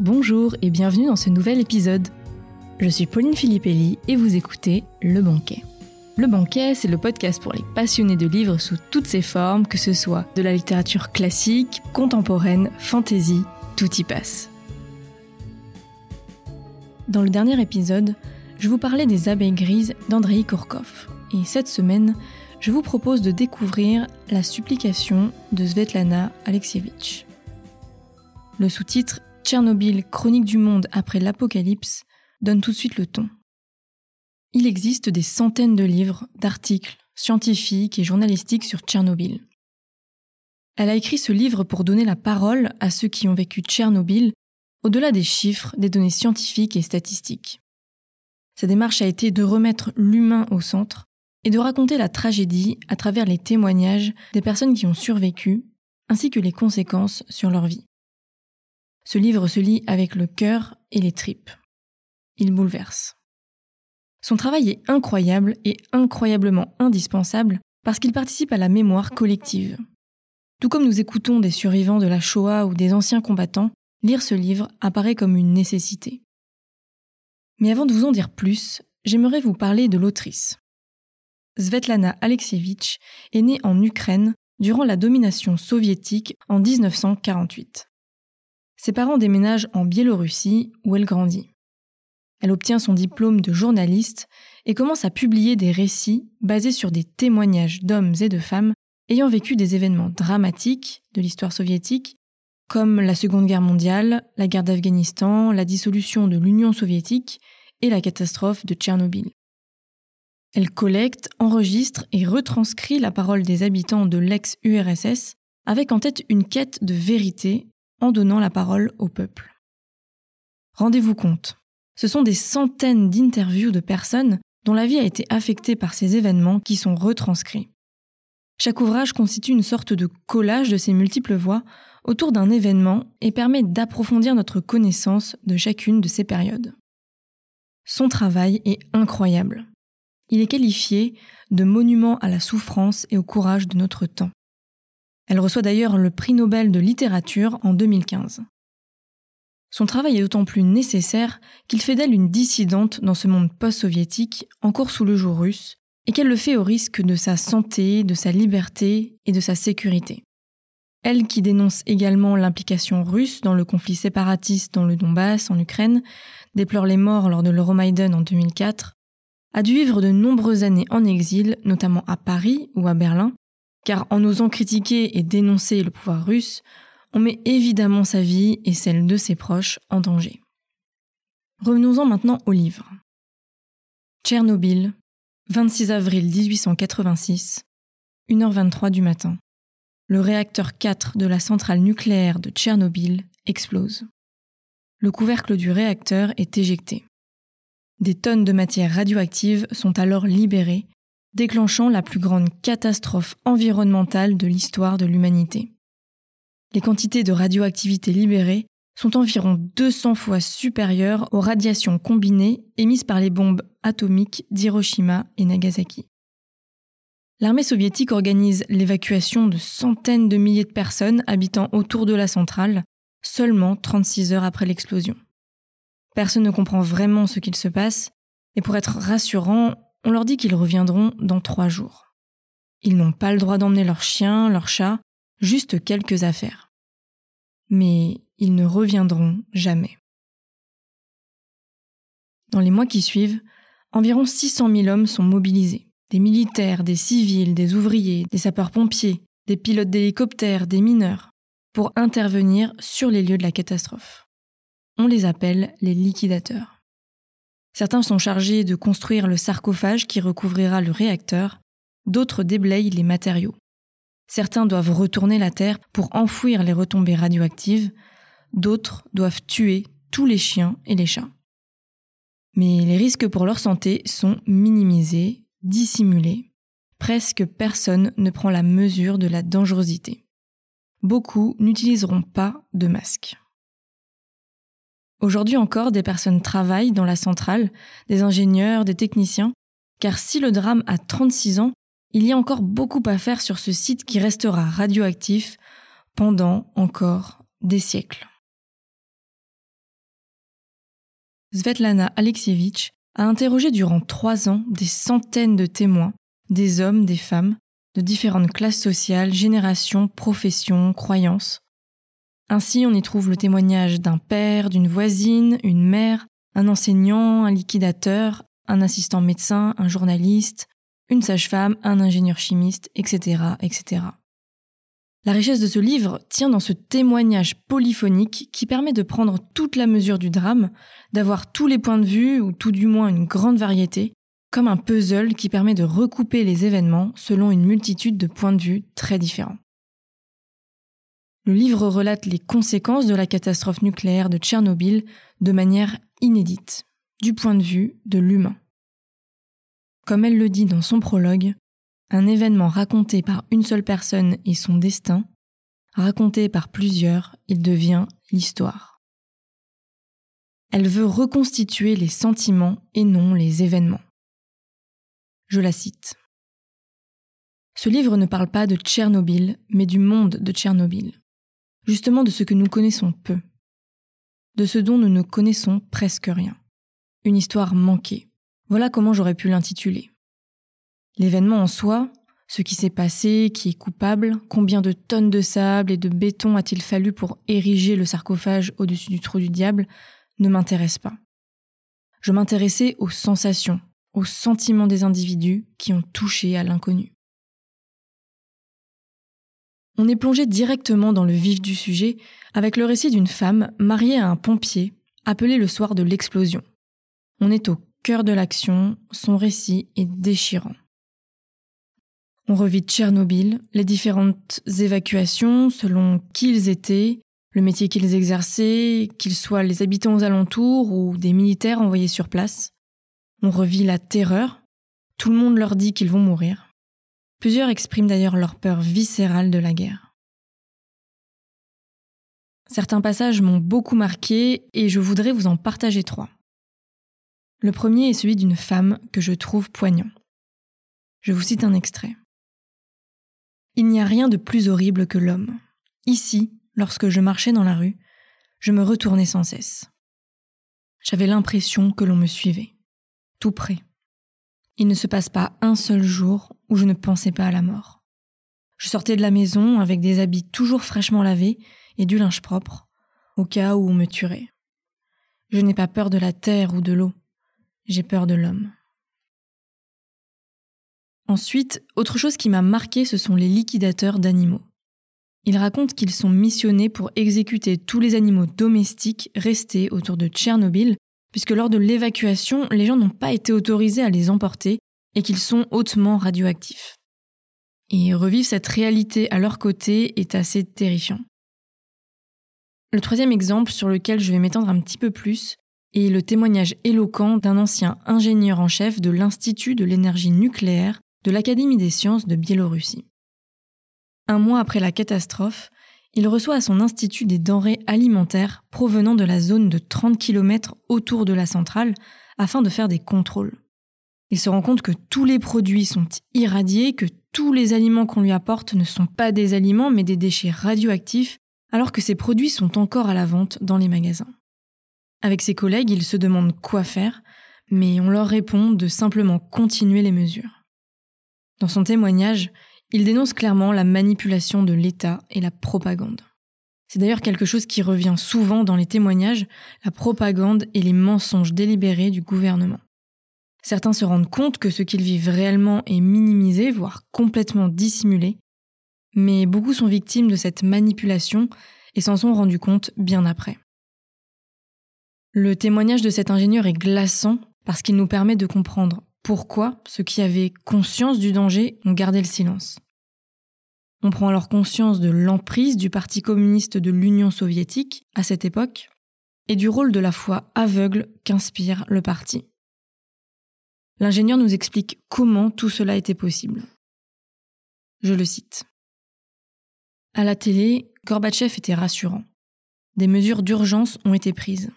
bonjour et bienvenue dans ce nouvel épisode. Je suis Pauline Filippelli et vous écoutez Le Banquet. Le Banquet, c'est le podcast pour les passionnés de livres sous toutes ses formes, que ce soit de la littérature classique, contemporaine, fantasy, tout y passe. Dans le dernier épisode, je vous parlais des abeilles grises d'Andrei Kourkov. Et cette semaine, je vous propose de découvrir La supplication de Svetlana Alexievitch. Le sous-titre Tchernobyl, chronique du monde après l'apocalypse donne tout de suite le ton. Il existe des centaines de livres, d'articles scientifiques et journalistiques sur Tchernobyl. Elle a écrit ce livre pour donner la parole à ceux qui ont vécu Tchernobyl au-delà des chiffres, des données scientifiques et statistiques. Sa démarche a été de remettre l'humain au centre et de raconter la tragédie à travers les témoignages des personnes qui ont survécu, ainsi que les conséquences sur leur vie. Ce livre se lit avec le cœur et les tripes. Il bouleverse. Son travail est incroyable et incroyablement indispensable parce qu'il participe à la mémoire collective. Tout comme nous écoutons des survivants de la Shoah ou des anciens combattants, lire ce livre apparaît comme une nécessité. Mais avant de vous en dire plus, j'aimerais vous parler de l'autrice. Svetlana Alexievitch est née en Ukraine durant la domination soviétique en 1948. Ses parents déménagent en Biélorussie où elle grandit. Elle obtient son diplôme de journaliste et commence à publier des récits basés sur des témoignages d'hommes et de femmes ayant vécu des événements dramatiques de l'histoire soviétique, comme la Seconde Guerre mondiale, la guerre d'Afghanistan, la dissolution de l'Union soviétique et la catastrophe de Tchernobyl. Elle collecte, enregistre et retranscrit la parole des habitants de l'ex-URSS avec en tête une quête de vérité en donnant la parole au peuple. Rendez-vous compte, ce sont des centaines d'interviews de personnes dont la vie a été affectée par ces événements qui sont retranscrits. Chaque ouvrage constitue une sorte de collage de ces multiples voix autour d'un événement et permet d'approfondir notre connaissance de chacune de ces périodes. Son travail est incroyable. Il est qualifié de monument à la souffrance et au courage de notre temps. Elle reçoit d'ailleurs le prix Nobel de littérature en 2015. Son travail est d'autant plus nécessaire qu'il fait d'elle une dissidente dans ce monde post-soviétique encore sous le jour russe, et qu'elle le fait au risque de sa santé, de sa liberté et de sa sécurité. Elle qui dénonce également l'implication russe dans le conflit séparatiste dans le Donbass en Ukraine, déplore les morts lors de l'Euromaiden en 2004 a dû vivre de nombreuses années en exil, notamment à Paris ou à Berlin, car en osant critiquer et dénoncer le pouvoir russe, on met évidemment sa vie et celle de ses proches en danger. Revenons-en maintenant au livre. Tchernobyl, 26 avril 1886, 1h23 du matin. Le réacteur 4 de la centrale nucléaire de Tchernobyl explose. Le couvercle du réacteur est éjecté. Des tonnes de matière radioactive sont alors libérées, déclenchant la plus grande catastrophe environnementale de l'histoire de l'humanité. Les quantités de radioactivité libérées sont environ 200 fois supérieures aux radiations combinées émises par les bombes atomiques d'Hiroshima et Nagasaki. L'armée soviétique organise l'évacuation de centaines de milliers de personnes habitant autour de la centrale, seulement 36 heures après l'explosion. Personne ne comprend vraiment ce qu'il se passe, et pour être rassurant, on leur dit qu'ils reviendront dans trois jours. Ils n'ont pas le droit d'emmener leurs chiens, leurs chats, juste quelques affaires. Mais ils ne reviendront jamais. Dans les mois qui suivent, environ 600 000 hommes sont mobilisés. Des militaires, des civils, des ouvriers, des sapeurs-pompiers, des pilotes d'hélicoptères, des mineurs, pour intervenir sur les lieux de la catastrophe. On les appelle les liquidateurs. Certains sont chargés de construire le sarcophage qui recouvrira le réacteur, d'autres déblayent les matériaux. Certains doivent retourner la Terre pour enfouir les retombées radioactives, d'autres doivent tuer tous les chiens et les chats. Mais les risques pour leur santé sont minimisés, dissimulés. Presque personne ne prend la mesure de la dangerosité. Beaucoup n'utiliseront pas de masque. Aujourd'hui encore, des personnes travaillent dans la centrale, des ingénieurs, des techniciens, car si le drame a 36 ans, il y a encore beaucoup à faire sur ce site qui restera radioactif pendant encore des siècles. Svetlana Alexievitch a interrogé durant trois ans des centaines de témoins, des hommes, des femmes, de différentes classes sociales, générations, professions, croyances. Ainsi, on y trouve le témoignage d'un père, d'une voisine, une mère, un enseignant, un liquidateur, un assistant médecin, un journaliste, une sage-femme, un ingénieur chimiste, etc., etc. La richesse de ce livre tient dans ce témoignage polyphonique qui permet de prendre toute la mesure du drame, d'avoir tous les points de vue, ou tout du moins une grande variété, comme un puzzle qui permet de recouper les événements selon une multitude de points de vue très différents. Le livre relate les conséquences de la catastrophe nucléaire de Tchernobyl de manière inédite, du point de vue de l'humain. Comme elle le dit dans son prologue, un événement raconté par une seule personne et son destin, raconté par plusieurs, il devient l'histoire. Elle veut reconstituer les sentiments et non les événements. Je la cite. Ce livre ne parle pas de Tchernobyl, mais du monde de Tchernobyl, justement de ce que nous connaissons peu, de ce dont nous ne connaissons presque rien. Une histoire manquée. Voilà comment j'aurais pu l'intituler. L'événement en soi, ce qui s'est passé, qui est coupable, combien de tonnes de sable et de béton a-t-il fallu pour ériger le sarcophage au-dessus du trou du diable, ne m'intéresse pas. Je m'intéressais aux sensations, aux sentiments des individus qui ont touché à l'inconnu. On est plongé directement dans le vif du sujet avec le récit d'une femme mariée à un pompier, appelé le soir de l'explosion. On est au cœur de l'action, son récit est déchirant. On revit Tchernobyl, les différentes évacuations selon qui ils étaient, le métier qu'ils exerçaient, qu'ils soient les habitants aux alentours ou des militaires envoyés sur place. On revit la terreur. Tout le monde leur dit qu'ils vont mourir. Plusieurs expriment d'ailleurs leur peur viscérale de la guerre. Certains passages m'ont beaucoup marqué et je voudrais vous en partager trois. Le premier est celui d'une femme que je trouve poignant. Je vous cite un extrait. Il n'y a rien de plus horrible que l'homme. Ici, lorsque je marchais dans la rue, je me retournais sans cesse. J'avais l'impression que l'on me suivait, tout près. Il ne se passe pas un seul jour où je ne pensais pas à la mort. Je sortais de la maison avec des habits toujours fraîchement lavés et du linge propre, au cas où on me tuerait. Je n'ai pas peur de la terre ou de l'eau, j'ai peur de l'homme. Ensuite, autre chose qui m'a marqué, ce sont les liquidateurs d'animaux. Ils racontent qu'ils sont missionnés pour exécuter tous les animaux domestiques restés autour de Tchernobyl, puisque lors de l'évacuation, les gens n'ont pas été autorisés à les emporter et qu'ils sont hautement radioactifs. Et revivre cette réalité à leur côté est assez terrifiant. Le troisième exemple sur lequel je vais m'étendre un petit peu plus est le témoignage éloquent d'un ancien ingénieur en chef de l'Institut de l'énergie nucléaire de l'Académie des sciences de Biélorussie. Un mois après la catastrophe, il reçoit à son institut des denrées alimentaires provenant de la zone de 30 km autour de la centrale afin de faire des contrôles. Il se rend compte que tous les produits sont irradiés, que tous les aliments qu'on lui apporte ne sont pas des aliments mais des déchets radioactifs, alors que ces produits sont encore à la vente dans les magasins. Avec ses collègues, il se demande quoi faire, mais on leur répond de simplement continuer les mesures. Dans son témoignage, il dénonce clairement la manipulation de l'État et la propagande. C'est d'ailleurs quelque chose qui revient souvent dans les témoignages, la propagande et les mensonges délibérés du gouvernement. Certains se rendent compte que ce qu'ils vivent réellement est minimisé, voire complètement dissimulé, mais beaucoup sont victimes de cette manipulation et s'en sont rendus compte bien après. Le témoignage de cet ingénieur est glaçant parce qu'il nous permet de comprendre pourquoi ceux qui avaient conscience du danger ont gardé le silence. On prend alors conscience de l'emprise du Parti communiste de l'Union soviétique à cette époque et du rôle de la foi aveugle qu'inspire le parti. L'ingénieur nous explique comment tout cela était possible. Je le cite. À la télé, Gorbatchev était rassurant. Des mesures d'urgence ont été prises.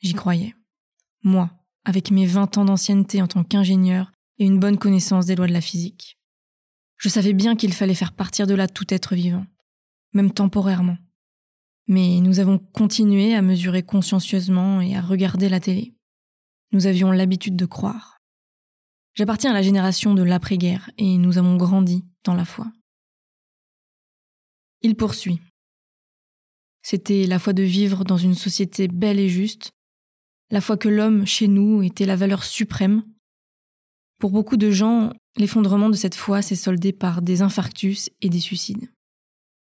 J'y croyais. Moi, avec mes 20 ans d'ancienneté en tant qu'ingénieur et une bonne connaissance des lois de la physique. Je savais bien qu'il fallait faire partir de là tout être vivant, même temporairement. Mais nous avons continué à mesurer consciencieusement et à regarder la télé. nous avions l'habitude de croire. J'appartiens à la génération de l'après-guerre et nous avons grandi dans la foi. Il poursuit. C'était la foi de vivre dans une société belle et juste, la foi que l'homme, chez nous, était la valeur suprême. Pour beaucoup de gens, l'effondrement de cette foi s'est soldé par des infarctus et des suicides.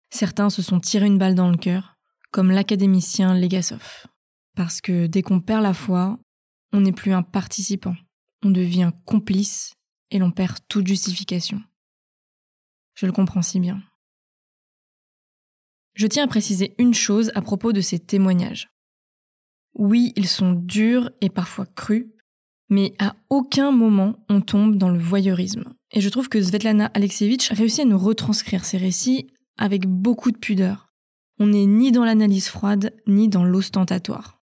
Certains se sont tirés une balle dans le cœur, comme l'académicien Legasov. Parce que dès qu'on perd la foi, on n'est plus un participant, on devient complice et l'on perd toute justification. Je le comprends si bien. Je tiens à préciser une chose à propos de ces témoignages. Oui, ils sont durs et parfois crus, mais à aucun moment on tombe dans le voyeurisme. Et je trouve que Svetlana Alexievitch réussit à nous retranscrire ces récits avec beaucoup de pudeur. On n'est ni dans l'analyse froide, ni dans l'ostentatoire.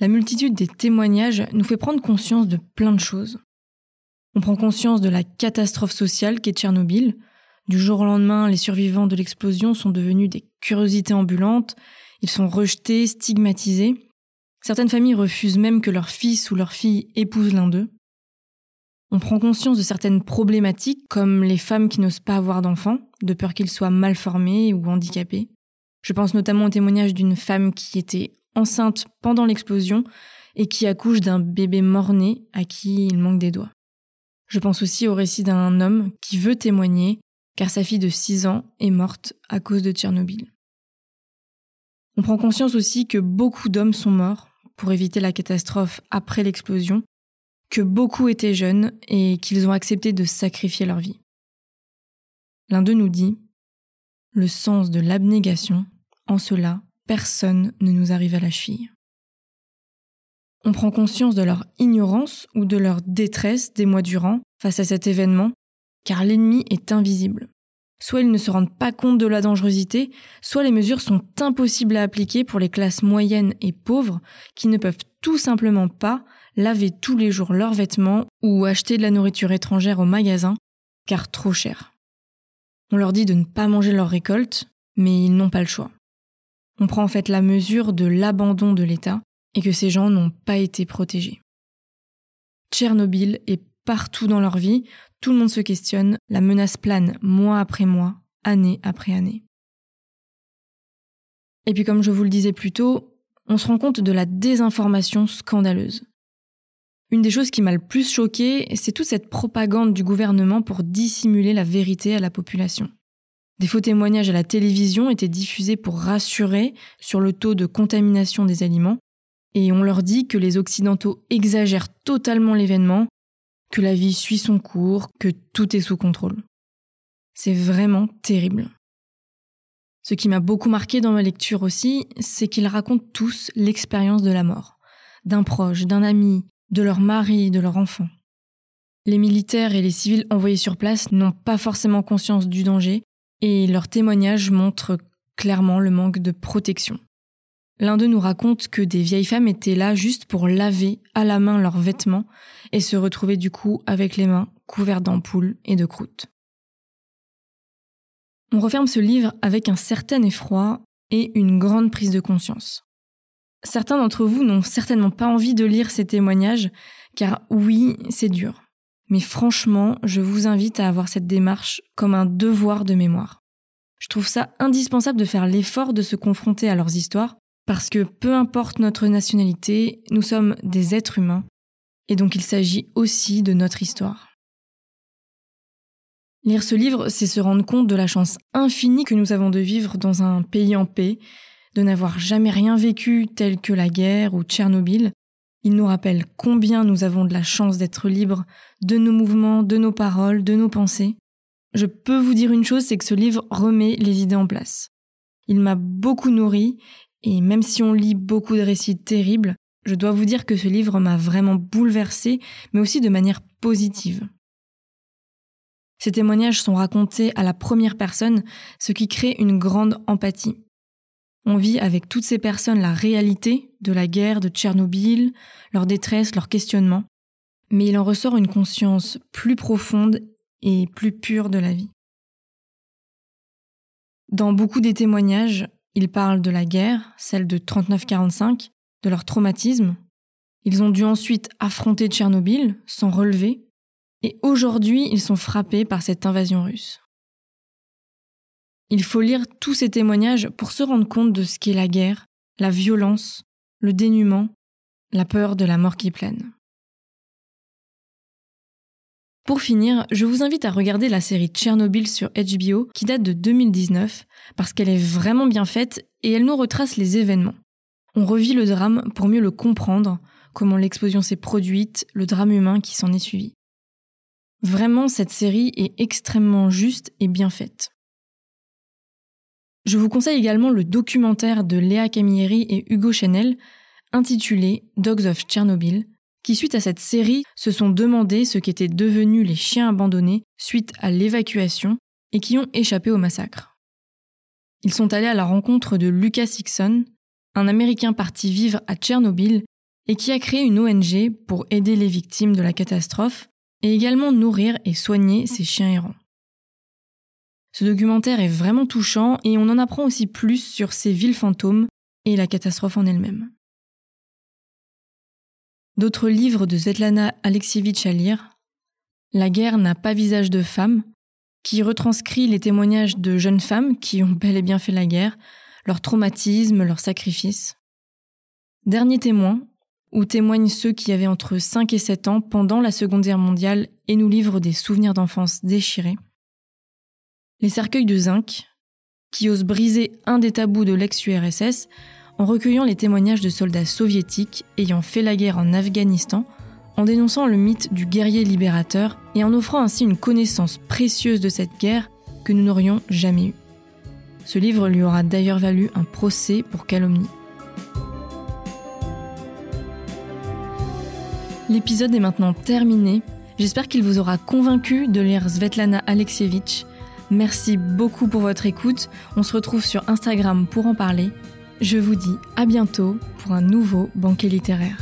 La multitude des témoignages nous fait prendre conscience de plein de choses. On prend conscience de la catastrophe sociale qu'est Tchernobyl, du jour au lendemain, les survivants de l'explosion sont devenus des curiosités ambulantes, ils sont rejetés, stigmatisés. Certaines familles refusent même que leur fils ou leur fille épouse l'un d'eux. On prend conscience de certaines problématiques, comme les femmes qui n'osent pas avoir d'enfants, de peur qu'ils soient mal formés ou handicapés. Je pense notamment au témoignage d'une femme qui était enceinte pendant l'explosion et qui accouche d'un bébé mort-né à qui il manque des doigts. Je pense aussi au récit d'un homme qui veut témoigner car sa fille de 6 ans est morte à cause de Tchernobyl. On prend conscience aussi que beaucoup d'hommes sont morts pour éviter la catastrophe après l'explosion, que beaucoup étaient jeunes et qu'ils ont accepté de sacrifier leur vie. L'un d'eux nous dit Le sens de l'abnégation, en cela, personne ne nous arrive à la cheville. On prend conscience de leur ignorance ou de leur détresse des mois durant face à cet événement car l'ennemi est invisible. Soit ils ne se rendent pas compte de la dangerosité, soit les mesures sont impossibles à appliquer pour les classes moyennes et pauvres qui ne peuvent tout simplement pas laver tous les jours leurs vêtements ou acheter de la nourriture étrangère au magasin, car trop cher. On leur dit de ne pas manger leur récolte, mais ils n'ont pas le choix. On prend en fait la mesure de l'abandon de l'État et que ces gens n'ont pas été protégés. Tchernobyl est partout dans leur vie, tout le monde se questionne, la menace plane mois après mois, année après année. Et puis comme je vous le disais plus tôt, on se rend compte de la désinformation scandaleuse. Une des choses qui m'a le plus choqué, c'est toute cette propagande du gouvernement pour dissimuler la vérité à la population. Des faux témoignages à la télévision étaient diffusés pour rassurer sur le taux de contamination des aliments, et on leur dit que les Occidentaux exagèrent totalement l'événement que la vie suit son cours, que tout est sous contrôle. C'est vraiment terrible. Ce qui m'a beaucoup marqué dans ma lecture aussi, c'est qu'ils racontent tous l'expérience de la mort, d'un proche, d'un ami, de leur mari, de leur enfant. Les militaires et les civils envoyés sur place n'ont pas forcément conscience du danger et leurs témoignages montrent clairement le manque de protection. L'un d'eux nous raconte que des vieilles femmes étaient là juste pour laver à la main leurs vêtements et se retrouver du coup avec les mains couvertes d'ampoules et de croûtes. On referme ce livre avec un certain effroi et une grande prise de conscience. Certains d'entre vous n'ont certainement pas envie de lire ces témoignages, car oui, c'est dur. Mais franchement, je vous invite à avoir cette démarche comme un devoir de mémoire. Je trouve ça indispensable de faire l'effort de se confronter à leurs histoires parce que peu importe notre nationalité, nous sommes des êtres humains, et donc il s'agit aussi de notre histoire. Lire ce livre, c'est se rendre compte de la chance infinie que nous avons de vivre dans un pays en paix, de n'avoir jamais rien vécu tel que la guerre ou Tchernobyl. Il nous rappelle combien nous avons de la chance d'être libres de nos mouvements, de nos paroles, de nos pensées. Je peux vous dire une chose, c'est que ce livre remet les idées en place. Il m'a beaucoup nourri et même si on lit beaucoup de récits terribles, je dois vous dire que ce livre m'a vraiment bouleversé, mais aussi de manière positive. Ces témoignages sont racontés à la première personne, ce qui crée une grande empathie. On vit avec toutes ces personnes la réalité de la guerre de Tchernobyl, leur détresse, leur questionnement, mais il en ressort une conscience plus profonde et plus pure de la vie. Dans beaucoup des témoignages, ils parlent de la guerre, celle de 39-45, de leur traumatisme, Ils ont dû ensuite affronter Tchernobyl, sans relever, et aujourd'hui ils sont frappés par cette invasion russe. Il faut lire tous ces témoignages pour se rendre compte de ce qu'est la guerre, la violence, le dénuement, la peur de la mort qui plane. Pour finir, je vous invite à regarder la série Tchernobyl sur HBO qui date de 2019 parce qu'elle est vraiment bien faite et elle nous retrace les événements. On revit le drame pour mieux le comprendre, comment l'explosion s'est produite, le drame humain qui s'en est suivi. Vraiment, cette série est extrêmement juste et bien faite. Je vous conseille également le documentaire de Léa Camilleri et Hugo Chanel intitulé Dogs of Chernobyl, qui suite à cette série se sont demandé ce qu'étaient devenus les chiens abandonnés suite à l'évacuation et qui ont échappé au massacre. Ils sont allés à la rencontre de Lucas Hickson, un Américain parti vivre à Tchernobyl et qui a créé une ONG pour aider les victimes de la catastrophe et également nourrir et soigner ces chiens errants. Ce documentaire est vraiment touchant et on en apprend aussi plus sur ces villes fantômes et la catastrophe en elle-même. D'autres livres de Svetlana Alexievitch à lire La guerre n'a pas visage de femme, qui retranscrit les témoignages de jeunes femmes qui ont bel et bien fait la guerre, leur traumatisme, leurs sacrifices. Dernier témoin, où témoignent ceux qui avaient entre 5 et 7 ans pendant la Seconde Guerre mondiale et nous livrent des souvenirs d'enfance déchirés. Les cercueils de zinc, qui osent briser un des tabous de l'ex-URSS en recueillant les témoignages de soldats soviétiques ayant fait la guerre en Afghanistan, en dénonçant le mythe du guerrier libérateur et en offrant ainsi une connaissance précieuse de cette guerre que nous n'aurions jamais eue. Ce livre lui aura d'ailleurs valu un procès pour calomnie. L'épisode est maintenant terminé. J'espère qu'il vous aura convaincu de lire Svetlana Alexievitch. Merci beaucoup pour votre écoute. On se retrouve sur Instagram pour en parler. Je vous dis à bientôt pour un nouveau banquet littéraire.